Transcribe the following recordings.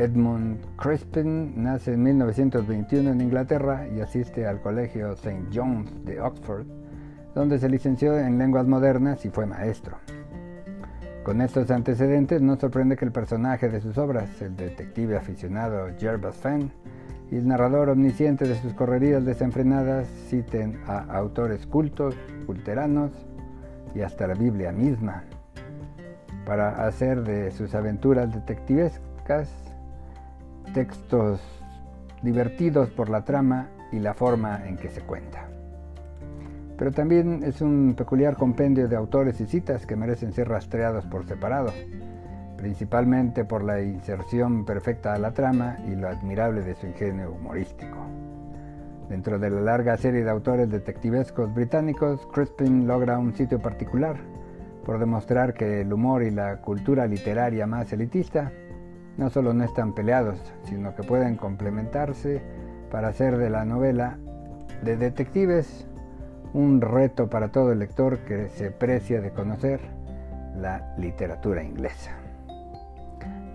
Edmund Crispin nace en 1921 en Inglaterra y asiste al Colegio St. John's de Oxford, donde se licenció en lenguas modernas y fue maestro. Con estos antecedentes no sorprende que el personaje de sus obras, el detective aficionado Jervas Fenn, y el narrador omnisciente de sus correrías desenfrenadas citen a autores cultos, culteranos y hasta la Biblia misma, para hacer de sus aventuras detectivescas textos divertidos por la trama y la forma en que se cuenta. Pero también es un peculiar compendio de autores y citas que merecen ser rastreados por separado, principalmente por la inserción perfecta a la trama y lo admirable de su ingenio humorístico. Dentro de la larga serie de autores detectivescos británicos, Crispin logra un sitio particular por demostrar que el humor y la cultura literaria más elitista no solo no están peleados, sino que pueden complementarse para hacer de la novela de detectives un reto para todo el lector que se precia de conocer la literatura inglesa.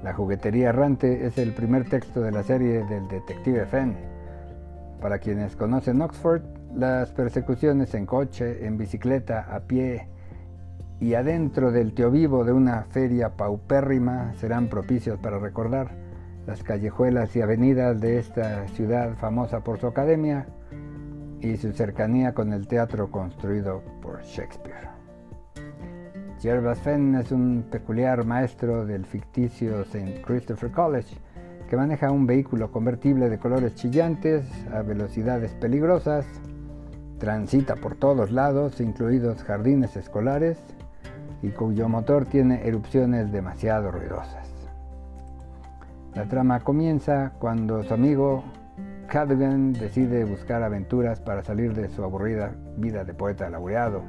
La juguetería errante es el primer texto de la serie del detective Fenn. Para quienes conocen Oxford, las persecuciones en coche, en bicicleta, a pie y adentro del vivo de una feria paupérrima serán propicios para recordar las callejuelas y avenidas de esta ciudad famosa por su academia y su cercanía con el teatro construido por Shakespeare. Jervas Fenn es un peculiar maestro del ficticio St. Christopher College que maneja un vehículo convertible de colores chillantes a velocidades peligrosas, transita por todos lados, incluidos jardines escolares, y cuyo motor tiene erupciones demasiado ruidosas. La trama comienza cuando su amigo Cadogan decide buscar aventuras para salir de su aburrida vida de poeta laureado,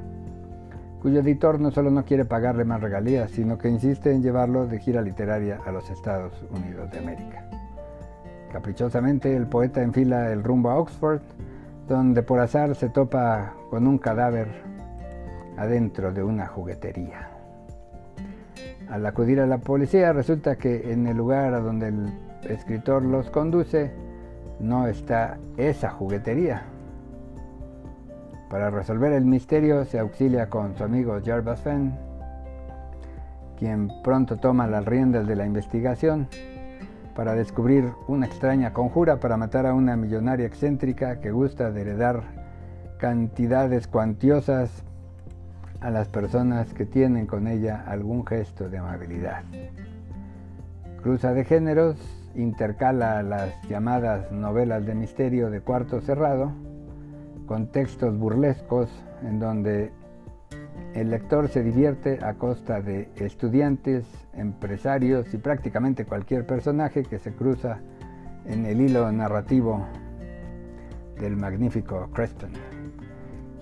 cuyo editor no solo no quiere pagarle más regalías, sino que insiste en llevarlo de gira literaria a los Estados Unidos de América. Caprichosamente el poeta enfila el rumbo a Oxford, donde por azar se topa con un cadáver adentro de una juguetería. Al acudir a la policía resulta que en el lugar a donde el escritor los conduce no está esa juguetería. Para resolver el misterio se auxilia con su amigo Jarvis Fenn, quien pronto toma las riendas de la investigación para descubrir una extraña conjura para matar a una millonaria excéntrica que gusta de heredar cantidades cuantiosas a las personas que tienen con ella algún gesto de amabilidad. Cruza de géneros, intercala las llamadas novelas de misterio de cuarto cerrado con textos burlescos en donde el lector se divierte a costa de estudiantes, empresarios y prácticamente cualquier personaje que se cruza en el hilo narrativo del magnífico Creston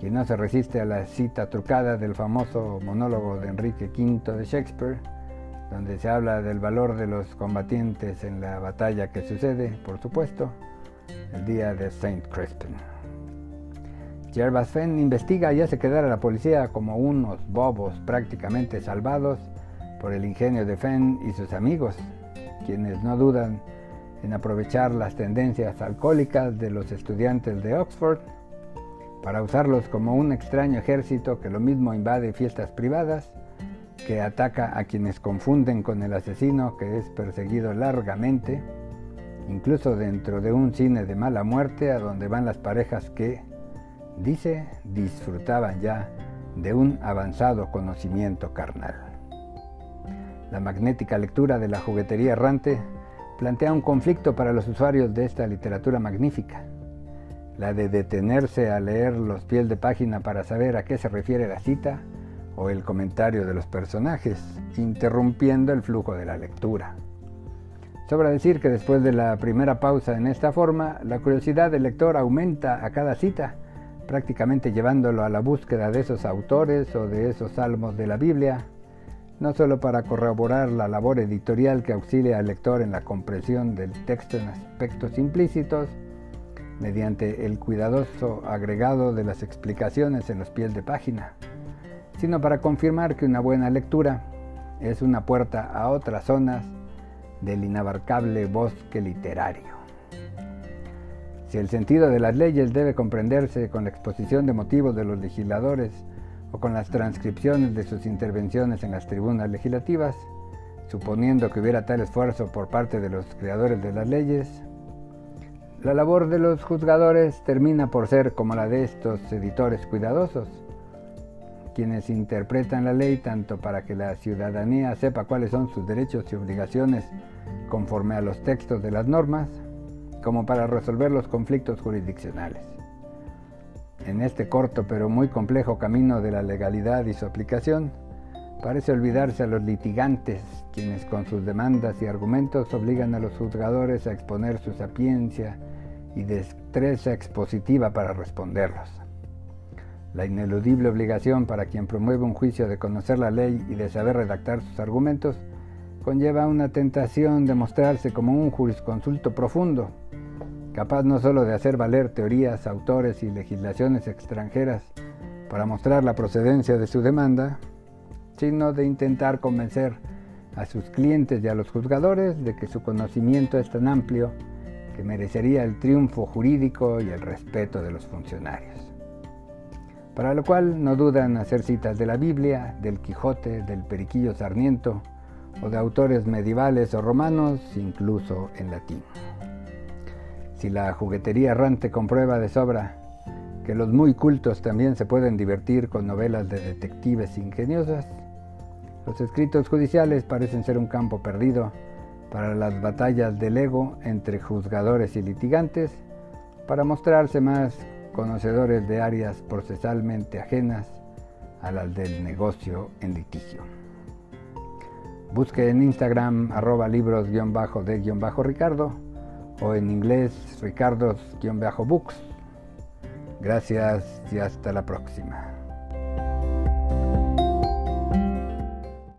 quien no se resiste a la cita trucada del famoso monólogo de Enrique V de Shakespeare, donde se habla del valor de los combatientes en la batalla que sucede, por supuesto, el día de Saint Crispin. Jervas Fenn investiga y hace quedar a la policía como unos bobos prácticamente salvados por el ingenio de Fenn y sus amigos, quienes no dudan en aprovechar las tendencias alcohólicas de los estudiantes de Oxford para usarlos como un extraño ejército que lo mismo invade fiestas privadas, que ataca a quienes confunden con el asesino que es perseguido largamente, incluso dentro de un cine de mala muerte a donde van las parejas que, dice, disfrutaban ya de un avanzado conocimiento carnal. La magnética lectura de la juguetería errante plantea un conflicto para los usuarios de esta literatura magnífica la de detenerse a leer los pies de página para saber a qué se refiere la cita o el comentario de los personajes, interrumpiendo el flujo de la lectura. Sobra decir que después de la primera pausa en esta forma, la curiosidad del lector aumenta a cada cita, prácticamente llevándolo a la búsqueda de esos autores o de esos salmos de la Biblia, no solo para corroborar la labor editorial que auxilia al lector en la comprensión del texto en aspectos implícitos, mediante el cuidadoso agregado de las explicaciones en los pies de página, sino para confirmar que una buena lectura es una puerta a otras zonas del inabarcable bosque literario. Si el sentido de las leyes debe comprenderse con la exposición de motivos de los legisladores o con las transcripciones de sus intervenciones en las tribunas legislativas, suponiendo que hubiera tal esfuerzo por parte de los creadores de las leyes, la labor de los juzgadores termina por ser como la de estos editores cuidadosos, quienes interpretan la ley tanto para que la ciudadanía sepa cuáles son sus derechos y obligaciones conforme a los textos de las normas, como para resolver los conflictos jurisdiccionales. En este corto pero muy complejo camino de la legalidad y su aplicación, parece olvidarse a los litigantes, quienes con sus demandas y argumentos obligan a los juzgadores a exponer su sapiencia y destreza expositiva para responderlos. La ineludible obligación para quien promueve un juicio de conocer la ley y de saber redactar sus argumentos conlleva una tentación de mostrarse como un jurisconsulto profundo, capaz no solo de hacer valer teorías, autores y legislaciones extranjeras para mostrar la procedencia de su demanda, sino de intentar convencer a sus clientes y a los juzgadores de que su conocimiento es tan amplio que merecería el triunfo jurídico y el respeto de los funcionarios para lo cual no dudan hacer citas de la Biblia, del Quijote, del Periquillo Sarniento o de autores medievales o romanos, incluso en latín. Si la juguetería errante comprueba de sobra que los muy cultos también se pueden divertir con novelas de detectives ingeniosas, los escritos judiciales parecen ser un campo perdido para las batallas del ego entre juzgadores y litigantes, para mostrarse más conocedores de áreas procesalmente ajenas a las del negocio en litigio. Busque en Instagram arroba libros-de-ricardo o en inglés ricardos-books. Gracias y hasta la próxima.